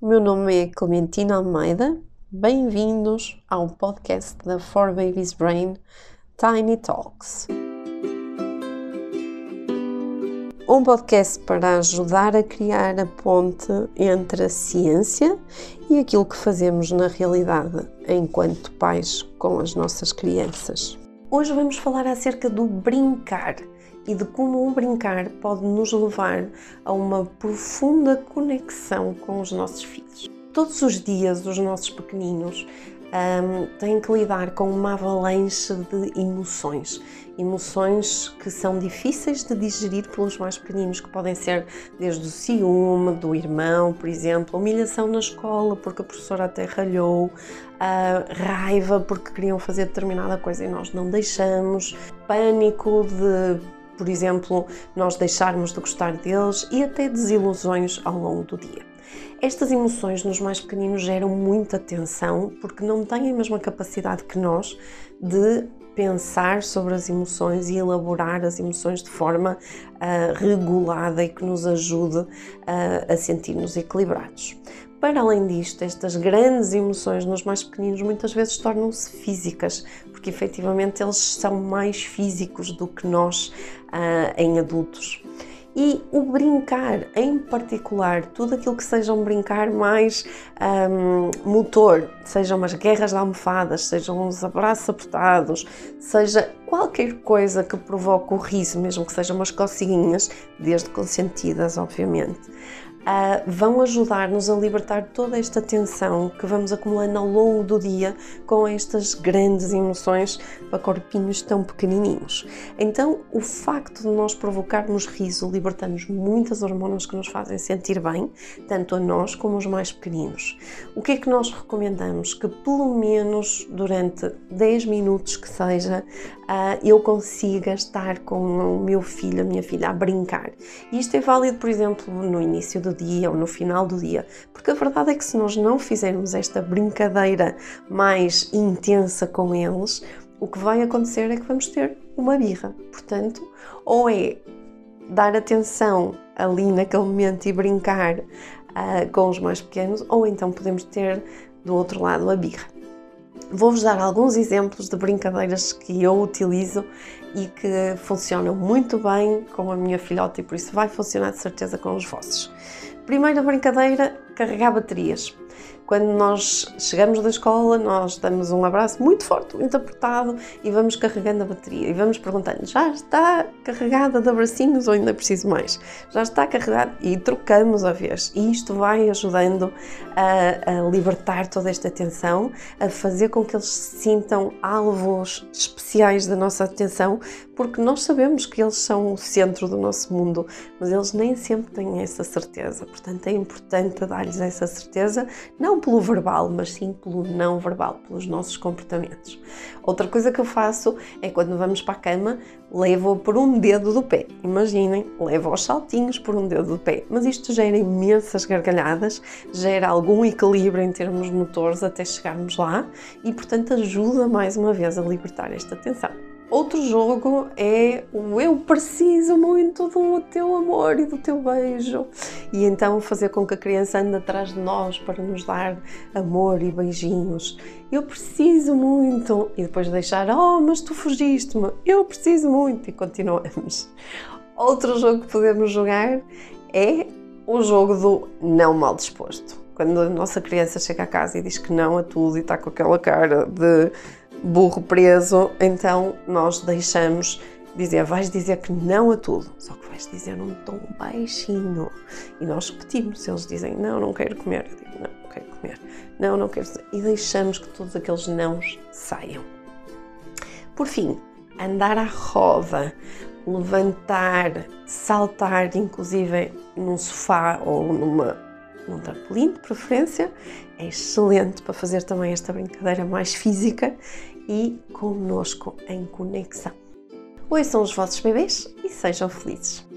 o meu nome é Clementina Almeida. Bem-vindos ao podcast da For Babies Brain Tiny Talks. Um podcast para ajudar a criar a ponte entre a ciência e aquilo que fazemos na realidade enquanto pais com as nossas crianças. Hoje vamos falar acerca do brincar e de como o brincar pode nos levar a uma profunda conexão com os nossos filhos. Todos os dias, os nossos pequeninos um, têm que lidar com uma avalanche de emoções. Emoções que são difíceis de digerir pelos mais pequeninos, que podem ser desde o ciúme do irmão, por exemplo, humilhação na escola porque a professora até ralhou, raiva porque queriam fazer determinada coisa e nós não deixamos, pânico de por exemplo, nós deixarmos de gostar deles e até desilusões ao longo do dia. Estas emoções nos mais pequeninos geram muita tensão porque não têm a mesma capacidade que nós de pensar sobre as emoções e elaborar as emoções de forma uh, regulada e que nos ajude uh, a sentir-nos equilibrados. Para além disto, estas grandes emoções nos mais pequeninos muitas vezes tornam-se físicas, porque efetivamente eles são mais físicos do que nós uh, em adultos. E o brincar, em particular, tudo aquilo que seja um brincar mais um, motor, sejam umas guerras de almofadas, sejam uns abraços apertados, seja qualquer coisa que provoque o riso, mesmo que sejam umas cocinhas, desde consentidas, obviamente uh, vão ajudar-nos a libertar toda esta tensão que vamos acumulando ao longo do dia com estas grandes emoções para corpinhos tão pequenininhos. Então, o facto de nós provocarmos riso, libertamos muitas hormonas que nos fazem sentir bem, tanto a nós como os mais pequeninos. O que é que nós recomendamos? Que pelo menos durante 10 minutos que seja, uh, eu consiga estar com o meu filho, a minha filha, a brincar. Isto é válido, por exemplo, no início do dia ou no final do dia, porque a verdade é que se nós não fizermos esta brincadeira mais intensa com eles, o que vai acontecer é que vamos ter uma birra. Portanto, ou é dar atenção ali naquele momento e brincar uh, com os mais pequenos, ou então podemos ter do outro lado a birra. Vou-vos dar alguns exemplos de brincadeiras que eu utilizo e que funcionam muito bem com a minha filhota e por isso vai funcionar de certeza com os vossos. Primeira brincadeira, carregar baterias. Quando nós chegamos da escola, nós damos um abraço muito forte, muito apertado e vamos carregando a bateria e vamos perguntando: já está carregada de abracinhos ou ainda preciso mais? Já está carregada e trocamos a vez. E isto vai ajudando a, a libertar toda esta tensão, a fazer com que eles se sintam alvos especiais da nossa atenção, porque nós sabemos que eles são o centro do nosso mundo, mas eles nem sempre têm essa certeza. Portanto, é importante dar-lhes essa certeza, não pelo verbal, mas sim pelo não verbal, pelos nossos comportamentos. Outra coisa que eu faço é quando vamos para a cama, levo por um dedo do pé. Imaginem, levo aos saltinhos por um dedo do pé. Mas isto gera imensas gargalhadas, gera algum equilíbrio em termos motores até chegarmos lá e, portanto, ajuda mais uma vez a libertar esta tensão. Outro jogo é o eu preciso muito do teu amor e do teu beijo. E então fazer com que a criança ande atrás de nós para nos dar amor e beijinhos. Eu preciso muito. E depois deixar, oh, mas tu fugiste-me. Eu preciso muito. E continuamos. Outro jogo que podemos jogar é o jogo do não mal disposto. Quando a nossa criança chega a casa e diz que não a tudo e está com aquela cara de burro preso, então nós deixamos dizer, vais dizer que não a tudo, só que vais dizer num tom baixinho. E nós repetimos, eles dizem, não, não quero comer, eu digo, não, não quero comer, não, não quero. E deixamos que todos aqueles nãos saiam. Por fim, andar à roda, levantar, saltar, inclusive num sofá ou numa num trampolim de preferência, é excelente para fazer também esta brincadeira mais física e conosco em conexão. São os vossos bebês e sejam felizes!